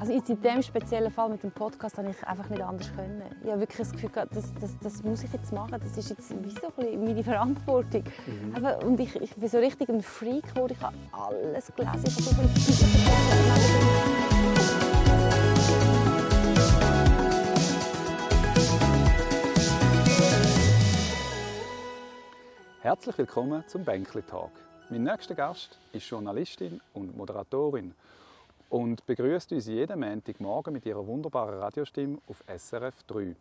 Also in diesem speziellen Fall mit dem Podcast habe ich einfach nicht anders können. Ich habe wirklich das Gefühl, das, das, das muss ich jetzt machen. Das ist jetzt wie so ein meine Verantwortung. Mhm. Aber, und ich, ich bin so richtig ein Freak geworden. Ich habe alles gelesen. Ich habe so viele Herzlich willkommen zum Bänkli Talk. Mein nächster Gast ist Journalistin und Moderatorin und begrüßt uns jeden Montagmorgen mit ihrer wunderbaren Radiostimme auf SRF 3.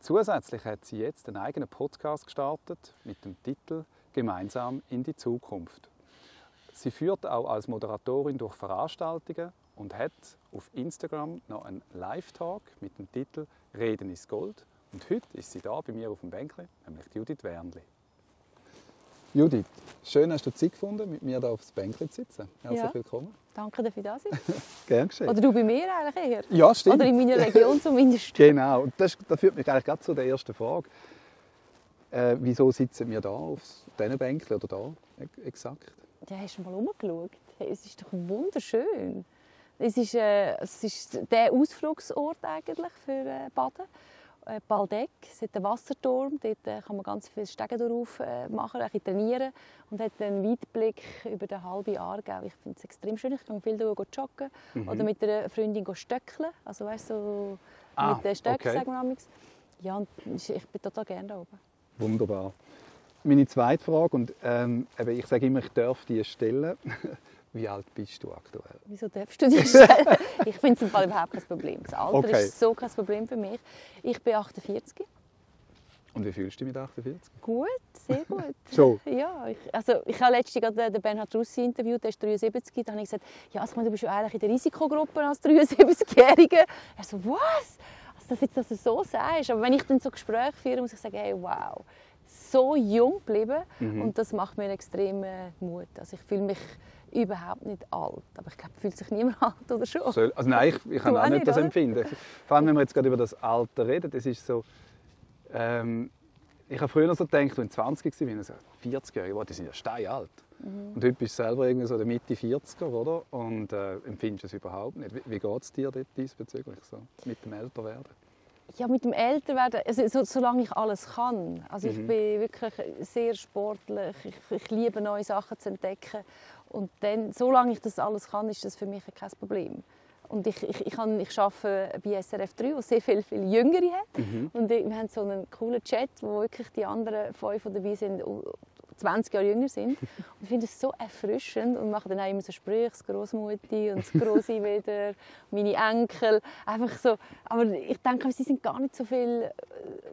Zusätzlich hat sie jetzt einen eigenen Podcast gestartet mit dem Titel Gemeinsam in die Zukunft. Sie führt auch als Moderatorin durch Veranstaltungen und hat auf Instagram noch einen Live-Talk mit dem Titel Reden ist Gold. Und heute ist sie da bei mir auf dem Bänkle, nämlich Judith Wernli. Judith, schön hast du Zeit gefunden, mit mir hier aufs Bänkchen zu sitzen. Herzlich ja. willkommen. Danke, dass ich Gern geschehen. Oder du bei mir eigentlich eher. Ja, stimmt. Oder in meiner Region zumindest. genau. Das, das führt mich eigentlich zu der ersten Frage. Äh, wieso sitzen wir da auf diesen Bänken oder da exakt? Ja, hast du mal umgeschaut? Hey, es ist doch wunderschön. Es ist, äh, es ist der Ausflugsort eigentlich für äh, Baden. Äh, Baldeck, es hat einen Wasserturm, dort äh, kann man ganz viele Stege drauf äh, machen, ein trainieren und hat einen Weitblick über den halben Aargau. Ich finde es extrem schön, ich kann viel joggen mhm. oder mit einer Freundin stöckeln, also weißt so ah, mit den Stöcken, okay. sagen wir Ja, und ich bin total gerne da oben. Wunderbar. Meine zweite Frage, und ähm, ich sage immer, ich darf die stellen. Wie alt bist du aktuell? Wieso darfst du dich stellen? ich finde es im Fall überhaupt kein Problem. Das Alter okay. ist so kein Problem für mich. Ich bin 48. Und wie fühlst du dich mit 48? Gut, sehr gut. so? Ja, ich, also ich habe letztens gerade den Bernhard Russi interviewt, der ist 73. Da habe ich gesagt, ja, also, du bist ja eigentlich in der Risikogruppe als 73-Jährige. Er so, was? Also, dass, jetzt, dass du so sagst. Aber wenn ich dann so Gespräche führe, muss ich sagen, hey, wow, so jung geblieben. Mhm. Und das macht mir extrem äh, Mut. Also ich fühle mich überhaupt nicht alt. Aber ich glaube, fühlt sich niemand alt oder schon? Soll, also nein, ich, ich kann auch nicht das empfinden. Vor allem, wenn wir jetzt gerade über das Alter reden, das ist so... Ähm, ich habe früher so gedacht, wenn ich 20 war, so 40-Jährige, die sind ja steinalt. Mhm. Und heute bist du selber irgendwie so der Mitte 40er, oder? Und äh, empfindest du es überhaupt nicht. Wie, wie geht es dir dort diesbezüglich, so, mit dem Älterwerden? Ja, mit dem Älterwerden, also so, solange ich alles kann. Also ich mhm. bin wirklich sehr sportlich, ich, ich liebe neue Sachen zu entdecken. Und dann, solange ich das alles kann, ist das für mich kein Problem. Und ich, ich, ich, ich arbeite bei SRF 3, wo sehr viele, viele Jüngere hat. Mhm. Und wir haben so einen coolen Chat, wo wirklich die anderen fünf dabei sind, 20 Jahre jünger sind. Und ich finde es so erfrischend und mache dann auch immer so Sprüche, das Großmutti und das Große wieder, meine Enkel, einfach so. Aber ich denke, sie sind gar nicht so viel,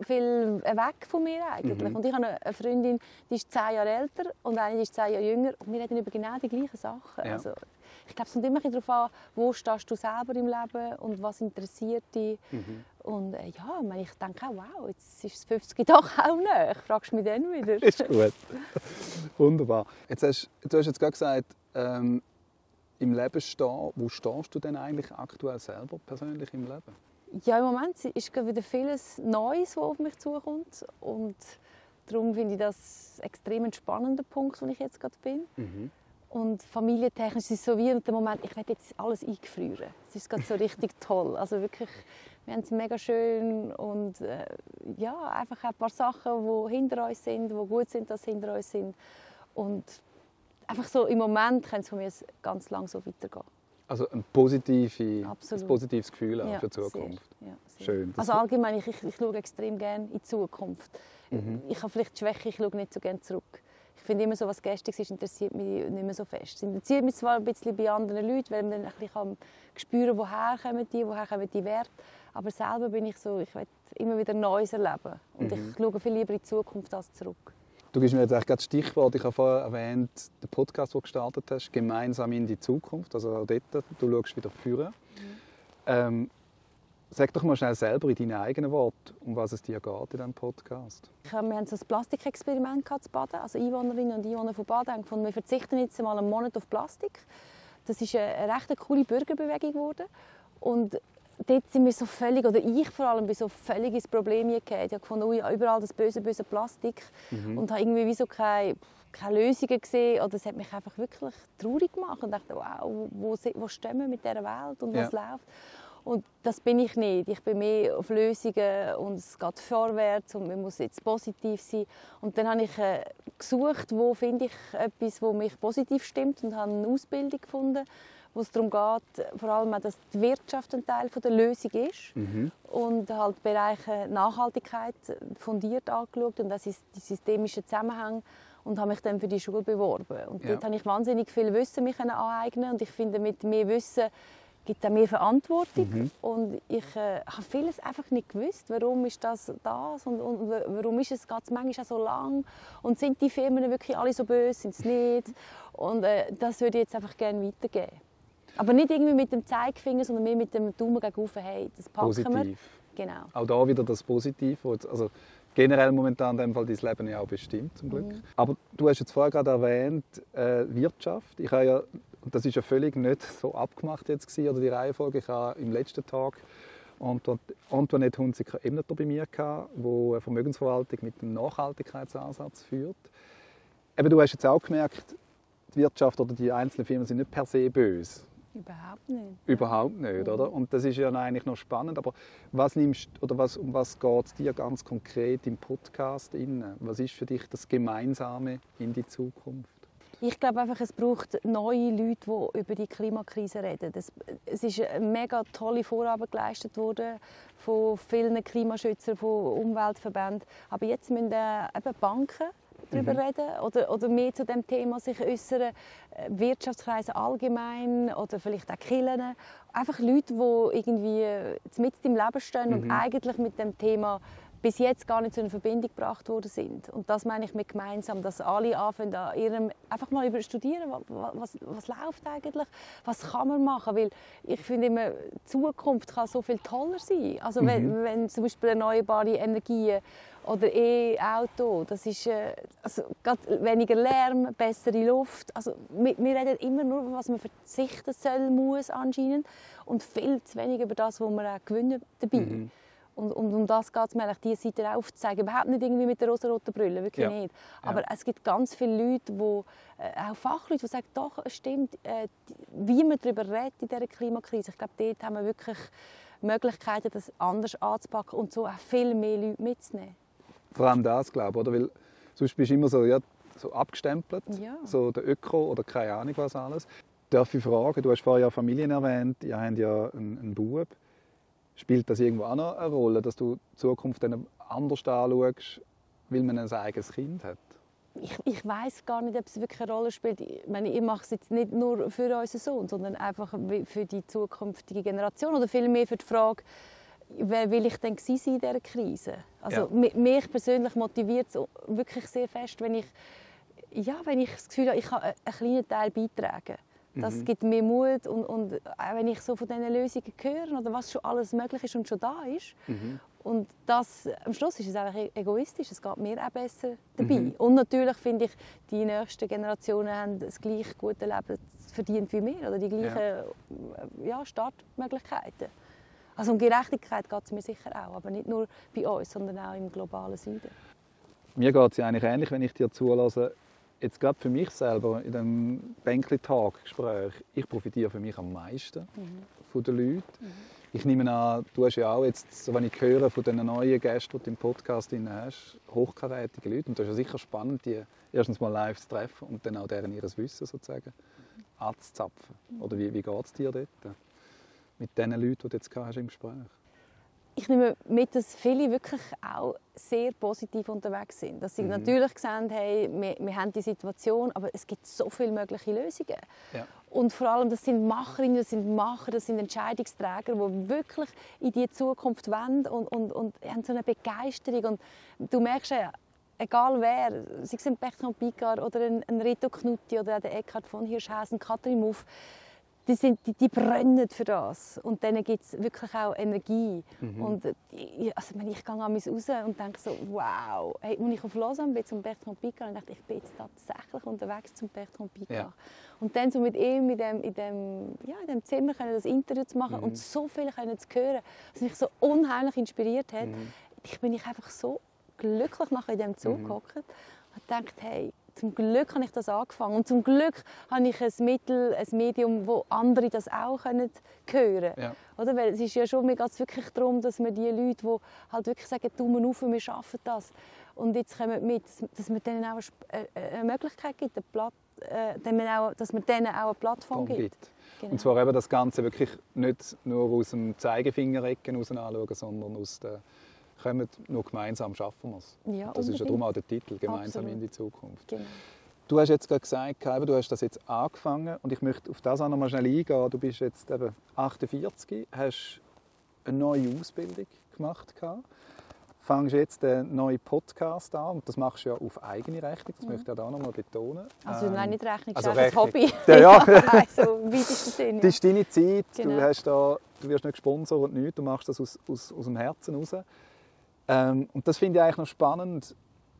viel weg von mir eigentlich. Mhm. Und ich habe eine Freundin, die ist zehn Jahre älter und eine, die ist zehn Jahre jünger und wir reden über genau die gleichen Sachen. Ja. Also, ich glaube, es kommt immer darauf an, wo stehst du selber im Leben und was interessiert dich. Mhm. Und äh, ja, ich denke auch, wow, jetzt ist es 50 doch auch nicht. Fragst du mich dann wieder. ist gut. Wunderbar. Jetzt hast, du hast jetzt gerade gesagt, ähm, im Leben stehen. Wo stehst du denn eigentlich aktuell selber persönlich im Leben? Ja, im Moment ist gerade wieder vieles Neues, was auf mich zukommt. Und darum finde ich das extrem ein spannender Punkt, wo ich jetzt gerade bin. Mhm. Und familientechnisch ist es so wie in dem Moment, ich werde jetzt alles eingefrieren. Es ist gerade so richtig toll. Also wirklich, wir haben es mega schön und äh, ja, einfach ein paar Sachen, die hinter uns sind, die gut sind, dass sie hinter uns sind. Und einfach so im Moment kann es von mir ganz lang so weitergehen. Also ein, positive, ein positives Gefühl auch ja, für die Zukunft. Sehr, ja, sehr. Schön. Also allgemein, ich, ich, ich schaue extrem gerne in die Zukunft. Mhm. Ich habe vielleicht Schwäche, ich schaue nicht so gerne zurück. Ich finde immer so, was gestern ist, interessiert mich nicht mehr so fest. Es interessiert mich zwar ein bisschen bei anderen Leuten, weil man dann ein bisschen spüren kann, woher kommen die, woher kommen die Werte. Aber selber bin ich so, ich will immer wieder Neues erleben. Und mhm. ich schaue viel lieber in die Zukunft als zurück. Du gibst mir jetzt eigentlich das Stichwort, ich habe vorher erwähnt, den Podcast, den du gestartet hast, «Gemeinsam in die Zukunft», also auch dort, du schaust wieder führen. Mhm. Ähm, Sag doch mal schnell selber in deinen eigenen Worten, um was es dir geht in diesem Podcast. Wir haben so ein Plastikexperiment zu Baden. Also Einwohnerinnen und Einwohner von Baden haben gefunden, wir verzichten jetzt mal einen Monat auf Plastik. Das ist eine recht coole Bürgerbewegung geworden. Und dort sind wir so völlig, oder ich vor allem, bin so völlig ins Problem gekommen. Ich habe gefunden, ui, überall das böse, böse Plastik mhm. und habe irgendwie wie so keine, keine Lösungen gesehen. Oder es hat mich einfach wirklich traurig gemacht und dachte, wow, wo, wo stehen wir mit dieser Welt und was ja. läuft? Und das bin ich nicht. Ich bin mehr auf Lösungen und es geht vorwärts und man muss jetzt positiv sein. Und dann habe ich äh, gesucht, wo finde ich etwas, wo mich positiv stimmt und habe eine Ausbildung gefunden, wo es darum geht, vor allem auch, dass die Wirtschaft ein Teil der Lösung ist mhm. und halt Bereiche Nachhaltigkeit fundiert angeschaut und das ist die systemische Zusammenhang und habe mich dann für die Schule beworben. Und ja. dort habe ich wahnsinnig viel Wissen mich aneignen und ich finde, mit mehr Wissen gibt auch mehr Verantwortung mhm. und ich äh, habe vieles einfach nicht gewusst, warum ist das das und, und warum ist es geht manchmal auch so lang und sind die Firmen wirklich alle so böse, sind es nicht und äh, das würde ich jetzt einfach gerne weitergeben. Aber nicht irgendwie mit dem Zeigefinger, sondern mehr mit dem Daumen gegen hey, das packen Positiv. wir. Genau. Auch da wieder das Positive, also generell momentan in dem Fall dein Leben ja auch bestimmt, zum Glück. Mhm. Aber du hast jetzt vorher gerade erwähnt, äh, Wirtschaft. Ich habe ja das ist ja völlig nicht so abgemacht jetzt gewesen, oder die Reihenfolge. Ich habe im letzten Tag Antoinette Hunziker Emneter bei mir gehabt, wo eine Vermögensverwaltung mit einem Nachhaltigkeitsansatz führt. Eben, du hast jetzt auch gemerkt, die Wirtschaft oder die einzelnen Firmen sind nicht per se böse. Überhaupt nicht. Überhaupt nicht, oder? Mhm. Und das ist ja eigentlich noch spannend. Aber was nimmst oder was, um was geht es dir ganz konkret im Podcast? Innen? Was ist für dich das Gemeinsame in die Zukunft? Ich glaube einfach, es braucht neue Leute, die über die Klimakrise reden. Das, es ist eine mega tolle Vorarbeit geleistet worden von vielen Klimaschützern, von Umweltverbänden. Aber jetzt müssen eben Banken darüber mhm. reden oder, oder mehr zu dem Thema sich äußern, äh, Wirtschaftskreise allgemein oder vielleicht auch Kirchen. Einfach Leute, die irgendwie äh, mit im Leben stehen mhm. und eigentlich mit dem Thema bis jetzt gar nicht zu einer Verbindung gebracht worden sind. Und das meine ich mit gemeinsam, dass alle anfangen, an ihrem, einfach mal über studieren, was, was, was läuft eigentlich, was kann man machen, weil ich finde immer, die Zukunft kann so viel toller sein. Also mhm. wenn, wenn zum Beispiel erneuerbare Energien oder E-Auto, das ist äh, also weniger Lärm, bessere Luft. Also wir, wir reden immer nur, was man verzichten soll, muss anscheinend und viel zu wenig über das, was man auch gewinnen dabei. Mhm. Und, und um das geht es mir, diese Seite aufzuzeigen. Überhaupt nicht irgendwie mit der rosa-roten Brille, wirklich ja. nicht. Aber ja. es gibt ganz viele Leute, wo, äh, auch Fachleute, die sagen, doch, es stimmt, äh, wie man darüber redet in dieser Klimakrise. Ich glaube, dort haben wir wirklich Möglichkeiten, das anders anzupacken und so auch viel mehr Leute mitzunehmen. Vor allem das, glaube ich, oder? Weil sonst bist du immer so, ja, so abgestempelt, ja. so der Öko oder keine Ahnung was alles. Darf ich fragen, du hast vorher ja Familien erwähnt, ihr habt ja einen, einen Bub. Spielt das irgendwo auch noch eine Rolle, dass du die Zukunft dann anders anschaust, weil man ein eigenes Kind hat? Ich, ich weiß gar nicht, ob es wirklich eine Rolle spielt. Ich, meine, ich mache es jetzt nicht nur für unseren Sohn, sondern einfach für die zukünftige Generation oder vielmehr für die Frage, wer will ich denn sein in dieser Krise? Also ja. mich persönlich motiviert es wirklich sehr fest, wenn ich, ja, wenn ich das Gefühl habe, ich kann einen kleinen Teil beitragen das mhm. gibt mir Mut und, und auch wenn ich so von diesen Lösungen höre oder was schon alles möglich ist und schon da ist. Mhm. Und das, am Schluss ist es eigentlich e-, egoistisch, es geht mir auch besser dabei. Mhm. Und natürlich finde ich, die nächsten Generationen haben das gleich gute Leben verdient wie wir oder die gleichen ja. ja Startmöglichkeiten. Also um Gerechtigkeit geht es mir sicher auch, aber nicht nur bei uns, sondern auch im globalen Süden. Mir geht es ja eigentlich ähnlich, wenn ich dir zulasse jetzt gerade für mich selber in dem Bänkli-Tag-Gespräch, ich profitiere für mich am meisten mhm. von den Leuten. Mhm. Ich nehme an, du hast ja auch jetzt, wenn ich höre von den neuen Gästen, die du im Podcast hast, hochkarätige Leute. Und das ist ja sicher spannend, die erstens mal live zu treffen und dann auch deren ihres Wissen sozusagen mhm. anzuzapfen. Oder wie, wie geht es dir dort mit den Leuten, die du jetzt hast im Gespräch? Ich nehme mit, dass viele wirklich auch sehr positiv unterwegs sind. Dass sie mhm. natürlich sehen, hey, wir, wir, haben die Situation, aber es gibt so viele mögliche Lösungen. Ja. Und vor allem, das sind Macherinnen, das sind Macher, das sind Entscheidungsträger, die wirklich in die Zukunft wollen und, und, und haben so eine Begeisterung. Und du merkst ja, egal wer, sei es ein Bertrand Picard oder ein, ein Rito Knutti oder der Eckhard von Hirschhausen, Katrin Muff, die, sind, die, die brennen für das. Und dann gibt es wirklich auch Energie. Mhm. Und äh, ich, also, ich, ich gehe an raus und denke so, wow. Hey, als ich auf Lausanne bin, zum Bertrand Picard, dachte ich, ich bin jetzt tatsächlich unterwegs zum Bertrand Picard. Ja. Und dann so mit ihm in dem, in dem, ja, in dem Zimmer können das Interview zu machen Mhm. und so viel können zu hören, was mich so unheimlich inspiriert hat. Mhm. Ich bin ich einfach so glücklich nachher in dem Zug Mhm. und dachte, hey, zum Glück habe ich das angefangen und zum Glück habe ich ein Mittel, ein Medium, wo andere das auch können hören Ja. Oder? Weil es ist ja schon, mir geht es wirklich darum, dass wir die Leute, die halt wirklich sagen, Daumen auf, wir schaffen das und jetzt kommen mit, dass- man denen auch eine äh, eine Möglichkeit gibt, eine Platt, äh, dass man man denen auch eine Plattform Form gibt. gibt. Genau. Und zwar eben das Ganze wirklich nicht nur aus dem Zeigefingerecken raus anschauen, sondern aus der «Kommt, nur gemeinsam schaffen wir es». Ja, das ist ja darum auch der Titel «Gemeinsam Absolut. in die Zukunft». Genau. Du hast jetzt gerade gesagt, eben, du hast das jetzt angefangen und ich möchte auf das auch noch mal schnell eingehen. Du bist jetzt eben 48, hast eine neue Ausbildung gemacht, gehabt, fängst jetzt einen neuen Podcast an und das machst du ja auf eigene Rechnung, das möchte ich auch noch mal betonen. Mhm. Also Ähm, nein, nicht Rechnung, also also das Rechnung. Hobby. Ja, ja. nein, so im weitesten Sinne. Das ist deine Zeit, Genau. du, hast da, du wirst nicht gesponsert und nichts, du machst das aus, aus, aus dem Herzen raus. Ähm, und das finde ich eigentlich noch spannend,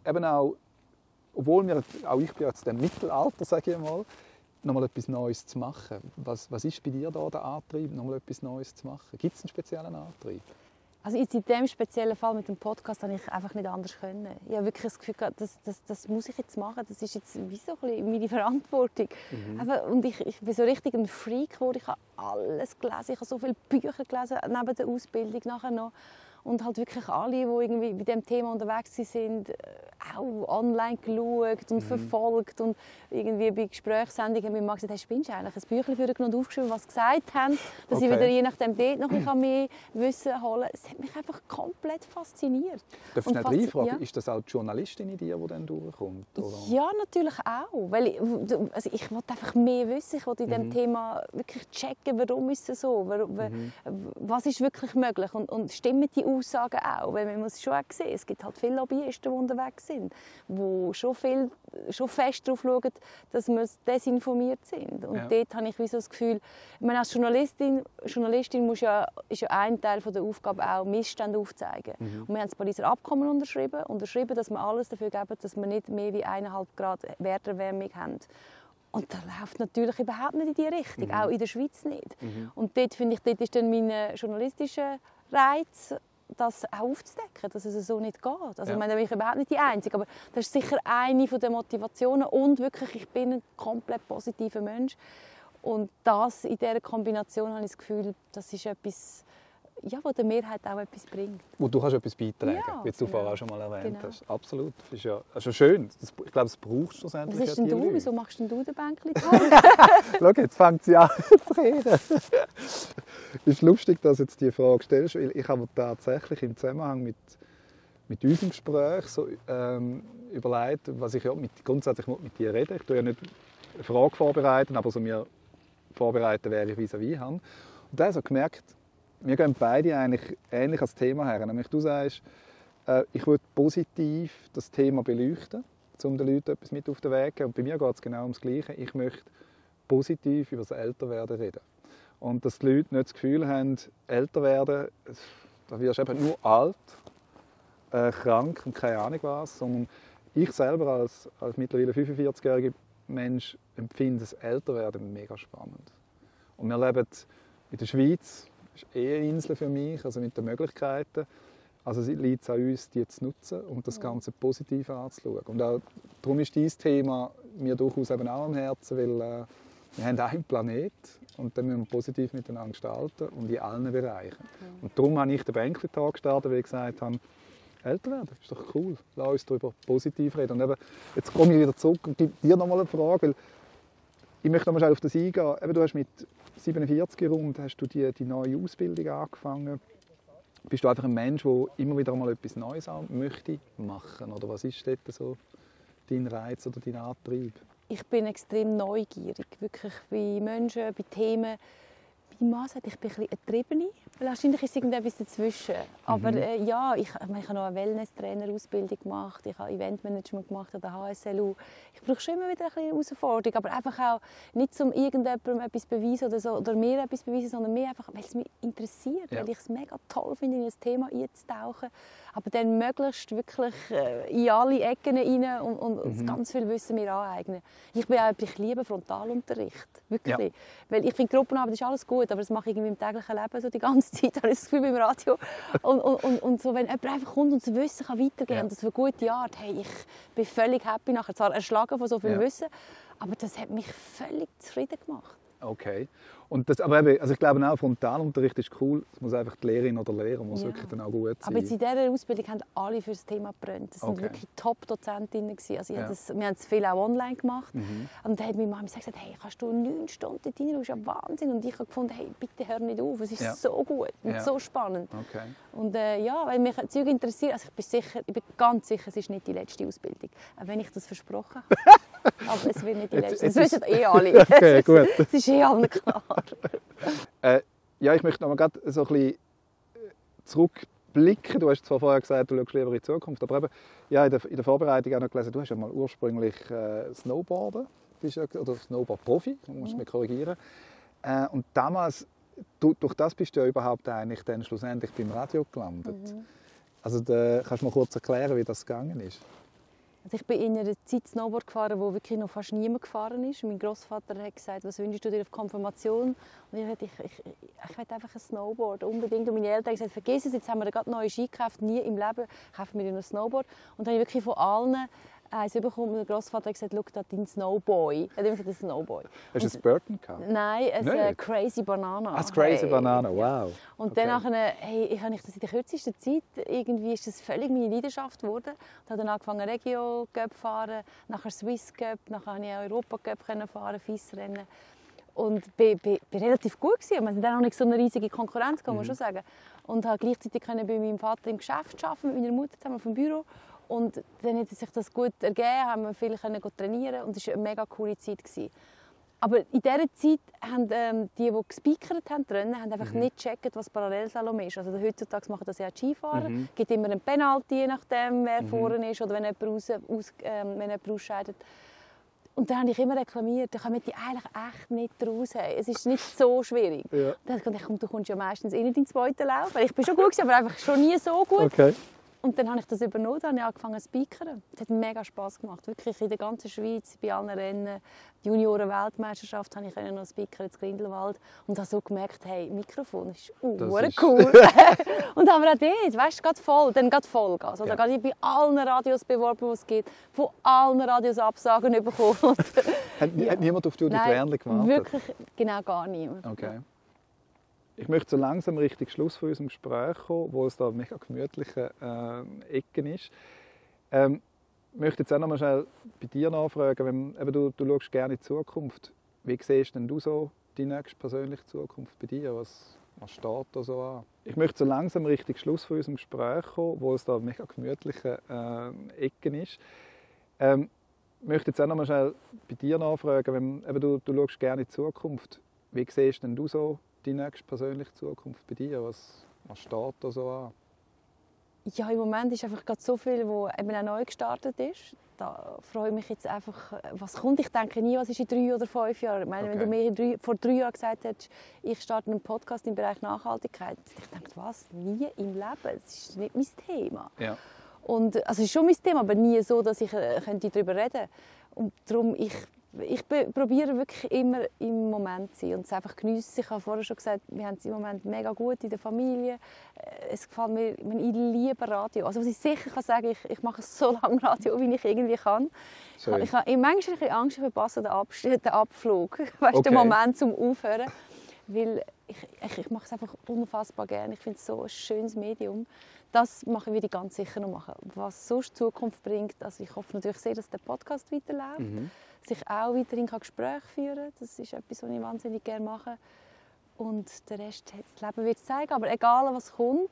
eben auch, obwohl wir, auch ich bin jetzt im Mittelalter, sage ich mal, nochmal etwas Neues zu machen. Was, was ist bei dir da der Antrieb, nochmal etwas Neues zu machen? Gibt es einen speziellen Antrieb? Also jetzt in diesem speziellen Fall mit dem Podcast habe ich einfach nicht anders können. Ich habe wirklich das Gefühl, gehabt, das, das, das muss ich jetzt machen. Das ist jetzt wie so ein bisschen meine Verantwortung. Einfach, und ich, ich bin so richtig ein Freak geworden. Ich habe alles gelesen. Ich habe so viele Bücher gelesen neben der Ausbildung nachher noch. Und halt wirklich alle, die irgendwie bei diesem Thema unterwegs sind, äh, auch online geschaut und verfolgt. Und irgendwie bei Gesprächssendungen haben wir mal gesagt, hey, spinnst du eigentlich? Ein Büchlein für und aufgeschrieben, was sie gesagt haben. Dass ich Okay. wieder je nachdem dort noch ein mehr Wissen holen kann. Es hat mich einfach komplett fasziniert. Darf ich faszi- reinfragen, ja. ist das auch die Journalistin in dir, die dann durchkommt? Oder? Ja, natürlich auch. Weil ich, also ich wollte einfach mehr wissen. Ich wollte in Mhm. diesem Thema wirklich checken, warum ist es so? Warum, Mhm. Was ist wirklich möglich? Und, und stimmen die Aussagen auch? Weil man muss schon auch sehen, es gibt halt viele Lobbyisten, die unterwegs sind, die schon, viel, schon fest darauf schauen, dass wir desinformiert sind. Und Ja. dort habe ich wie so das Gefühl, ich meine, als Journalistin, Journalistin muss ja, ist ja ein Teil von der Aufgabe auch, Missstände aufzuzeigen. Mhm. Und wir haben das Pariser Abkommen unterschrieben, unterschrieben, dass wir alles dafür geben, dass wir nicht mehr wie 1,5 Grad Werterwärmung haben. Und das läuft natürlich überhaupt nicht in diese Richtung, Mhm. auch in der Schweiz nicht. Und dort finde ich, dort ist dann mein äh, journalistischer Reiz, das auch aufzudecken, dass es so nicht geht. Also, Ja. ich meine, da bin ich überhaupt nicht die Einzige, aber das ist sicher eine der Motivationen und wirklich, ich bin ein komplett positiver Mensch. Und das in dieser Kombination habe ich das Gefühl, das ist etwas, ja, was der Mehrheit auch etwas bringt. Wo du kannst etwas beitragen Ja, wie du genau. vorher auch schon mal erwähnt Genau. hast. Absolut. Das ist ja also schön. Das, ich glaube, es braucht schlussendlich Was ist denn du? Wieso machst denn du den Bänkli? Schau, jetzt fängt sie an zu reden. Ist lustig, dass du jetzt diese Frage stellst, weil ich habe tatsächlich im Zusammenhang mit, mit unserem Gespräch so, ähm, überlegt, was ich ja mit, grundsätzlich mit dir reden Ich tue ja nicht eine Frage vorbereiten, aber so mir vorbereiten, wer ich vis-à-vis habe. Und da habe ich gemerkt, wir gehen beide eigentlich ähnlich als Thema her. Nämlich du sagst, äh, ich würde positiv das Thema beleuchten, um den Leuten etwas mit auf den Weg zu geben. Und bei mir geht es genau ums Gleiche. Ich möchte positiv über das Älterwerden reden. Und dass die Leute nicht das Gefühl haben, älter werden, da wirst du eben nur alt, äh, krank und keine Ahnung was, sondern ich selber als, als mittlerweile 45-jähriger Mensch empfinde das Älterwerden mega spannend. Und wir leben in der Schweiz, das ist eh eine Insel für mich, also mit den Möglichkeiten. Also es liegt es an uns, die zu nutzen und das Ganze positiv anzuschauen. Und auch, darum ist dieses Thema mir durchaus eben auch am Herzen, weil äh, wir haben einen Planet und den müssen wir positiv miteinander gestalten und in allen Bereichen. Und darum habe ich den Banquet-Tag gestartet, weil ich gesagt habe, älter werden, ist doch cool, lass uns darüber positiv reden. Und eben, jetzt komme ich wieder zurück und gebe dir nochmal eine Frage, weil ich möchte nochmal schnell auf das eingehen. Eben, du hast mit 47 rund hast du die, die neue Ausbildung angefangen. Bist du einfach ein Mensch, der immer wieder mal etwas Neues möchte machen? Oder was ist dort so dein Reiz oder dein Antrieb? Ich bin extrem neugierig, wirklich bei Menschen, bei Themen. Mein Mann sagt, ich bin ein bisschen eine Triebene. Wahrscheinlich ist irgendetwas dazwischen. Aber Mhm. äh, ja, ich, ich, meine, ich habe noch eine Wellness-Trainer-Ausbildung gemacht. Ich habe Eventmanagement gemacht an der HSLU. Ich brauche schon immer wieder ein bisschen Herausforderung. Aber einfach auch nicht, um irgendjemandem etwas beweisen oder, so, oder mir etwas beweisen, sondern mehr einfach, weil es mich interessiert. Ja. Weil ich es mega toll finde, in ein Thema einzutauchen. Aber dann möglichst wirklich äh, in alle Ecken rein und, und, Mhm. ganz viel Wissen mir aneignen. Ich, bin auch, ich liebe Frontalunterricht. Wirklich. Ja. Weil ich finde, Gruppenarbeit ist alles gut, aber das mache ich irgendwie im täglichen Leben so die ganze Zeit, habe ich das Gefühl beim Radio. Und, und, und, und so, wenn jemand einfach kommt und das Wissen kann weitergeben Ja. und das für eine gute Art, hey, ich bin völlig happy nachher, zwar erschlagen von so viel Ja. Wissen, aber das hat mich völlig zufrieden gemacht. Okay. Und das, aber eben, also ich glaube auch, Frontalunterricht ist cool. Es muss einfach die Lehrerin oder der Lehrer muss Ja. wirklich dann auch gut sein. Aber jetzt in dieser Ausbildung haben alle für das Thema gebrannt. Das waren Okay. wirklich Top-Dozentinnen. Also Ja. das, wir haben es viel auch online gemacht. Mhm. Und dann hat meine Mama gesagt, hey, kannst du neun Stunden rein? Das ist ja Wahnsinn. Und ich habe gefunden, hey, bitte hör nicht auf. Es ist Ja. so gut und so spannend. Okay. Und äh, ja, weil mich Zeug interessiert, also ich bin, sicher, ich bin ganz sicher, es ist nicht die letzte Ausbildung. Auch wenn ich das versprochen habe. Aber es wird nicht die letzte. Das wissen eh alle. Okay, gut. ist- Es ist eh allen klar. Äh, ja, ich möchte noch mal grad so ein bisschen zurückblicken. Du hast zwar vorher gesagt, du schaust lieber in die Zukunft, aber eben, ja, in der, in der Vorbereitung auch noch gelesen, du hast ja mal ursprünglich äh, Snowboarden, bist ja, oder Snowboard-Profi, du musst mich korrigieren. Äh, und damals, du, durch das bist du ja überhaupt eigentlich dann schlussendlich beim Radio gelandet. Also da, kannst du mal kurz erklären, wie das gegangen ist? Also ich bin in einer Zeit Snowboard gefahren, wo wirklich noch fast niemand gefahren ist. Mein Großvater hat gesagt, was wünschst du dir auf Konfirmation? Und ich dachte, ich, ich, ich will einfach ein Snowboard, unbedingt. Und meine Eltern haben gesagt, vergiss es, jetzt haben wir gerade neue Ski gekauft, nie im Leben kaufen wir dir ein Snowboard. Und dann habe ich wirklich von allen eins bekommen. Mein Großvater hat gesagt, schau, da dein Snowboy. Er hat ein Snowboy. Hast du ein Burton gehabt? Nein, ein Nicht? äh, Crazy Banana. Ah, Crazy Hey. Banana, wow. Und Okay. dann hey, ich habe ich das in der kürzesten Zeit, irgendwie ist das völlig meine Leidenschaft geworden. Ich habe dann angefangen Regio Cup fahren, nachher Swiss Cup, nachher konnte ich auch Europa Cup fahren, FIS-Rennen. Und bin, bin, bin relativ gut gewesen. Wir sind dann auch nicht so eine riesige Konkurrenz, kann man schon sagen. Und habe gleichzeitig können bei meinem Vater im Geschäft arbeiten, mit meiner Mutter zusammen vom Büro. Und dann hat sich das gut ergeben, haben wir viel können trainieren und es war eine mega coole Zeit. Gewesen. Aber in dieser Zeit haben ähm, die, die gespeakert haben, die Rennen, haben einfach nicht gecheckt, was Parallelslalom ist. Also heutzutage machen das ja die Skifahrer. Mhm. Es gibt immer einen Penalty, je nachdem, wer vorne ist oder wenn jemand, raus, aus, ähm, wenn jemand ausscheidet. Und dann habe ich immer reklamiert, da kommen die eigentlich echt nicht raus. Es ist nicht so schwierig. Ja. Dann habe ich gedacht, du kommst ja meistens eh nicht in den zweiten Lauf. Weil ich bin schon gut, aber einfach schon nie so gut. Okay. Und dann habe ich das übernommen, dann habe ich angefangen zu speakern. Es hat mega Spass gemacht, wirklich in der ganzen Schweiz, bei allen Rennen. Die Junioren-Weltmeisterschaft habe ich noch speakern in Grindelwald und habe so gemerkt, hey, Mikrofon ist Das uh, ist- cool. und haben wir auch dort, weißt du, gerade voll, dann geht Vollgas. Oder Ja. ja. ich bei allen Radios beworben, die es gibt, von allen Radios Absagen bekommen. Hat, hat niemand auf Judith Wernli gewartet? wirklich, genau gar niemand. Okay. Ich möchte so langsam Richtung Schluss von unserem Gespräch kommen, wo es da mega gemütliche äh, Ecken ist. Ähm, ich möchte jetzt auch noch mal schnell bei dir nachfragen, wenn, eben du, du schaust gerne in die Zukunft. Wie siehst denn du so die nächste persönliche Zukunft bei dir? Was, was steht da so an? Ich möchte so langsam Richtung Schluss von unserem Gespräch kommen, wo es da mega gemütliche äh, Ecken ist. Ähm, ich möchte jetzt auch noch mal schnell bei dir nachfragen, wenn, eben du, du schaust gerne in die Zukunft. Wie siehst denn du so die nächste persönliche Zukunft bei dir? Was, was steht da so an? Ja, im Moment ist einfach gerade so viel, wo eben auch neu gestartet ist. Da freue ich mich jetzt einfach, was kommt. Ich denke nie, was ist in drei oder fünf Jahren. Ich meine, wenn Okay. du mir vor drei Jahren gesagt hättest, ich starte einen Podcast im Bereich Nachhaltigkeit, ich denke, was? Nie im Leben. Das ist nicht mein Thema. Ja. Und, also es ist schon mein Thema, aber nie so, dass ich äh, könnte darüber reden könnte. Und darum, ich, ich probiere wirklich immer im Moment zu sein und es einfach geniessen. Ich habe vorher schon gesagt, wir haben es im Moment mega gut in der Familie. Äh, Es gefällt mir, ich, ich liebe Radio. Also was ich sicher kann sagen, ich, ich mache so lange Radio, wie ich irgendwie kann. Ich, Schön. habe- ich manchmal ein bisschen Angst, ich verpasse den, Abs den Abflug. Weißt, Okay. den Moment zum Aufhören. Weil ich, ich, ich mache es einfach unfassbar gerne. Ich finde es so ein schönes Medium. Das machen wir ganz sicher noch machen. Was sonst die Zukunft bringt, also ich hoffe natürlich sehr, dass der Podcast weiterläuft, Mhm. Dass ich auch weiterhin Gespräche führen kann. Das ist etwas, was ich wahnsinnig gerne mache. Und der Rest, das Leben wird zeigen. Aber egal, was kommt,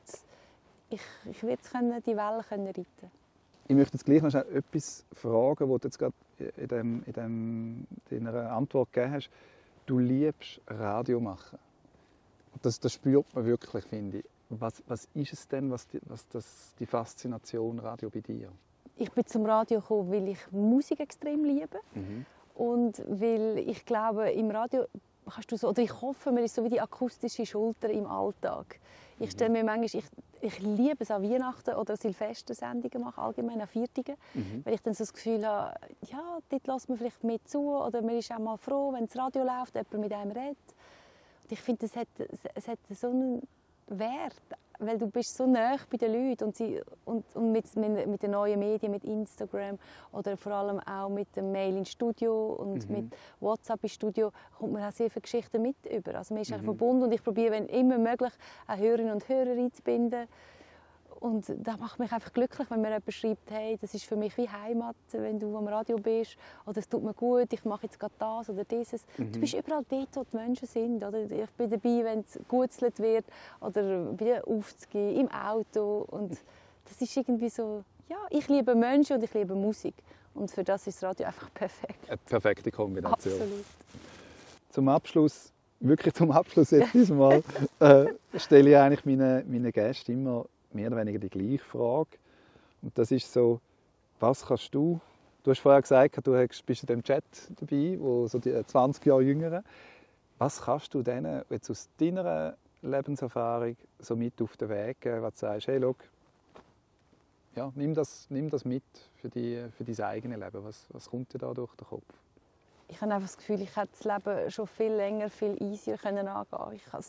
ich, ich werde können, die Wellen können reiten Ich möchte jetzt gleich noch etwas fragen, was du jetzt gerade in, dem, in, dem, in deiner Antwort gegeben hast. Du liebst Radio machen. Das, das spürt man wirklich, finde ich. Was, was ist es denn, was, die, was das, die Faszination Radio bei dir? Ich bin zum Radio gekommen, weil ich Musik extrem liebe mhm. und weil ich glaube, im Radio kannst du so, oder ich hoffe, man ist so wie die akustische Schulter im Alltag. Ich mhm. stelle mir manchmal, ich, ich liebe es an Weihnachten oder Silvestersendungen machen, allgemein an Viertigen, mhm. weil ich dann so das Gefühl habe, ja, dort lässt man vielleicht mit zu oder man ist auch mal froh, wenn das Radio läuft, jemand mit einem redet. Und ich finde, es hat, es hat so einen Wert, weil du bist so nah bei den Leuten und, sie, und, und mit, mit, den neuen Medien, mit Instagram oder vor allem auch mit dem Mail ins Studio und mhm. mit WhatsApp ins Studio kommt man auch sehr viele Geschichten mit über. Also man ist mhm. verbunden und ich probiere, wenn immer möglich, auch Hörerinnen und Hörer einzubinden und das macht mich einfach glücklich, wenn mir jemand schreibt, hey, das ist für mich wie Heimat, wenn du am Radio bist. Oder es tut mir gut, ich mache jetzt gerade das oder dieses. Mhm. Du bist überall dort, wo die Menschen sind. Oder? Ich bin dabei, wenn es gegutzelt wird oder wieder aufzugehen, im Auto. Und das ist irgendwie so, ja, ich liebe Menschen und ich liebe Musik. Und für das ist das Radio einfach perfekt. Eine perfekte Kombination. Absolut. Zum Abschluss, wirklich zum Abschluss jetzt diesmal, äh, stelle ich eigentlich meinen meine Gästen immer mehr oder weniger die gleiche Frage. Und das ist so, was kannst du, du hast vorher gesagt, du bist in dem Chat dabei, wo so die 20 Jahre jüngere, was kannst du denen jetzt aus deiner Lebenserfahrung so mit auf den Weg geben, was du sagst, hey, schau, ja, nimm, das, nimm das mit für, die, für dein eigenes Leben. Was, was kommt dir da durch den Kopf? Ich habe einfach das Gefühl, ich hätte das Leben schon viel länger, viel easier können angehen. Ich habe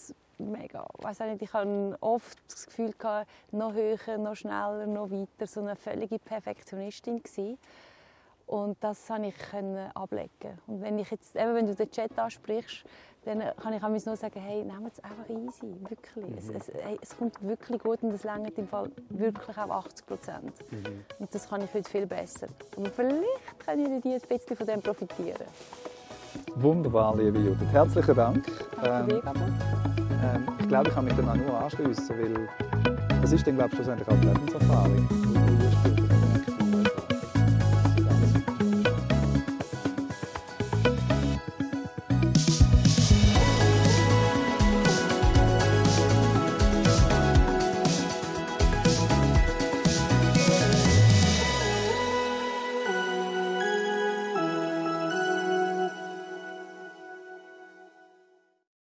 mega. Weiß nicht, ich hatte oft das Gefühl, gehabt, noch höher, noch schneller, noch weiter. So eine völlige Perfektionistin gewesen. Und das konnte ich ablegen. Und wenn, ich jetzt, eben, wenn du den Chat ansprichst, dann kann ich nur sagen, hey, nehmen es einfach easy, wirklich. Mhm. Es, es, hey, es, kommt wirklich gut und es längert im Fall wirklich auch 80 Prozent. Mhm. Und das kann ich heute viel besser. Und vielleicht können die ein bisschen von dem profitieren. Wunderbar, liebe Judith. Herzlichen Dank. Danke ähm, ähm, ich glaube, ich kann mich dann auch nur anschließen, weil das ist dann, glaube ich, schlussendlich auch die Lebenserfahrung,